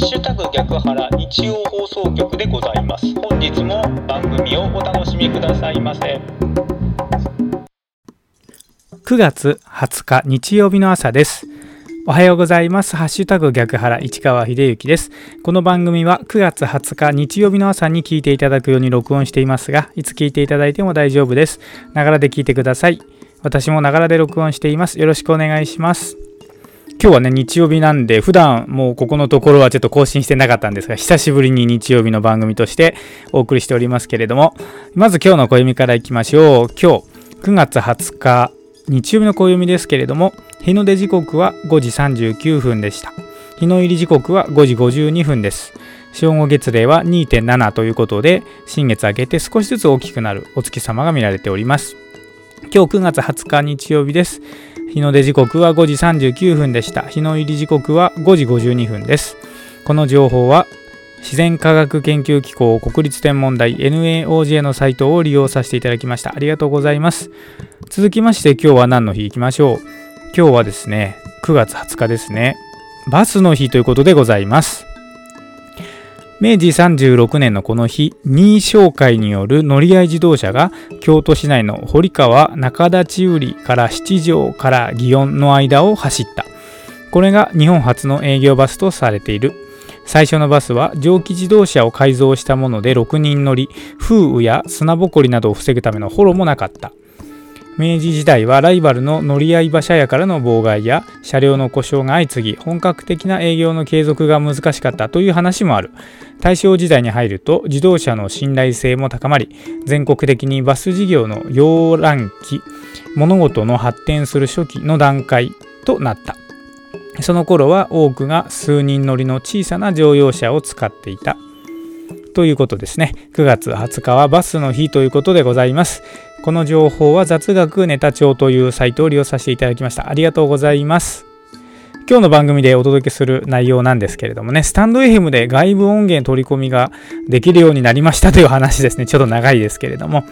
ッシュタグ逆腹日曜放送局でございます本日も番組をお楽しみくださいませ9月20日日曜日の朝ですおはようございます。ハッシュタグ逆腹市川秀幸です。この番組は9月20日日曜日の朝に聞いていただくように録音していますが、いつ聞いていただいても大丈夫です。ながらで聞いてください。私もながらで録音しています。よろしくお願いします。今日はね、日曜日なんで、普段もうここのところはちょっと更新してなかったんですが、久しぶりに日曜日の番組としてお送りしておりますけれども、まず今日の暦からいきましょう。今日、9月20日、日曜日の暦ですけれども、日の出時刻は5時39分でした。日の入り時刻は5時52分です。正午月齢は2.7ということで、新月明けて少しずつ大きくなるお月様が見られております。今日9月20日日曜日です。日の出時刻は5時39分でした。日の入り時刻は5時52分です。この情報は自然科学研究機構国立天文台 NAOJ のサイトを利用させていただきました。ありがとうございます。続きまして今日は何の日行きましょう。今日はですね、9月20日ですね。バスの日ということでございます。明治36年のこの日、新位商会による乗り合い自動車が京都市内の堀川中立売りから七条から祇園の間を走った。これが日本初の営業バスとされている。最初のバスは蒸気自動車を改造したもので6人乗り、風雨や砂ぼこりなどを防ぐためのホロもなかった。明治時代はライバルの乗り合い馬車屋からの妨害や車両の故障が相次ぎ本格的な営業の継続が難しかったという話もある。大正時代に入ると自動車の信頼性も高まり全国的にバス事業の要覧期物事の発展する初期の段階となった。その頃は多くが数人乗りの小さな乗用車を使っていた。ということですね。9月20日はバスの日ということでございます。この情報は雑学ネタ帳というサイトを利用させていただきました。ありがとうございます。今日の番組でお届けする内容なんですけれどもね、スタンド FM で外部音源取り込みができるようになりましたという話ですね。ちょっと長いですけれども。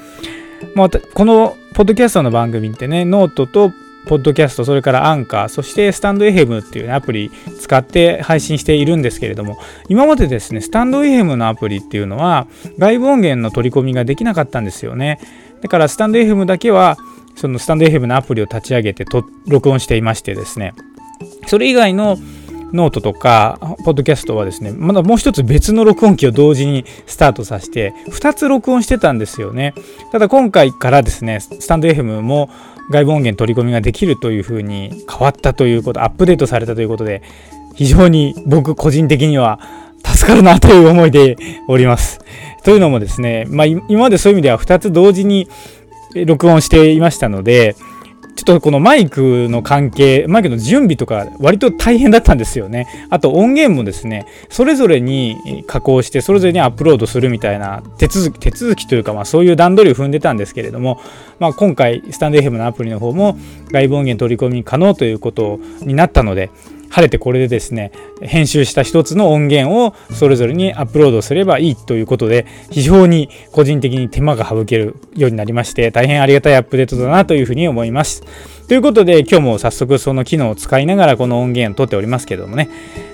まあ、このポッドキャストの番組ってね、ノートとポッドキャスト、それからアンカー、そしてスタンド FM っていう、ね、アプリ使って配信しているんですけれども、今までですね、スタンド FM のアプリっていうのは外部音源の取り込みができなかったんですよね。だからスタンド FM だけはそのスタンド FM のアプリを立ち上げてと録音していましてですねそれ以外のノートとか、ポッドキャストはですね、まだもう一つ別の録音機を同時にスタートさせて、2つ録音してたんですよね。ただ今回からですね、スタンド FM も外部音源取り込みができるというふうに変わったということ、アップデートされたということで、非常に僕個人的には助かるなという思いでおります。というのもですね、まあ、今までそういう意味では2つ同時に録音していましたので、ちょっとこのマイクの関係、マイクの準備とか割と大変だったんですよね。あと音源もですね、それぞれに加工して、それぞれにアップロードするみたいな手続き、手続きというか、まあそういう段取りを踏んでたんですけれども、まあ今回、スタンド FM のアプリの方も外部音源取り込み可能ということになったので、晴れてこれでですね編集した一つの音源をそれぞれにアップロードすればいいということで非常に個人的に手間が省けるようになりまして大変ありがたいアップデートだなというふうに思います。ということで今日も早速その機能を使いながらこの音源を取っておりますけどもね、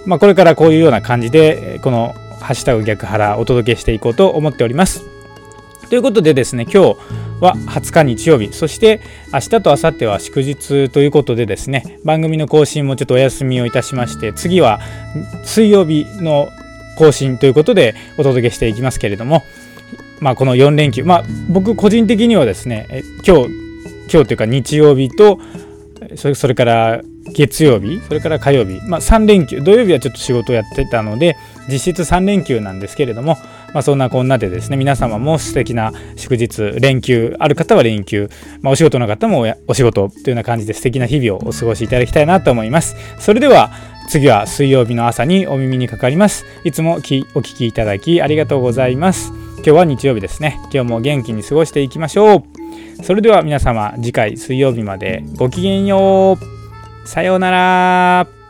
まあ、これからこういうような感じでこの「ハッシュタグ逆腹」お届けしていこうと思っております。ということでですね今日は20日日曜日。そして明日と明後日は祝日ということでですね番組の更新もちょっとお休みをいたしまして次は水曜日の更新ということでお届けしていきますけれどもまあこの4連休まあ僕個人的にはですね今日今日というか日曜日とそれから月曜日、それから火曜日、まあ、3連休、土曜日はちょっと仕事をやってたので、実質3連休なんですけれども、まあ、そんなこんなでですね、皆様も素敵な祝日、連休、ある方は連休、まあ、お仕事の方もお仕事というような感じで素敵な日々をお過ごしいただきたいなと思います。それでは、次は水曜日の朝にお耳にかかります。いつもお聞きいただきありがとうございます。今日は日曜日ですね。今日も元気に過ごしていきましょう。それでは皆様、次回水曜日までごきげんよう。さようなら。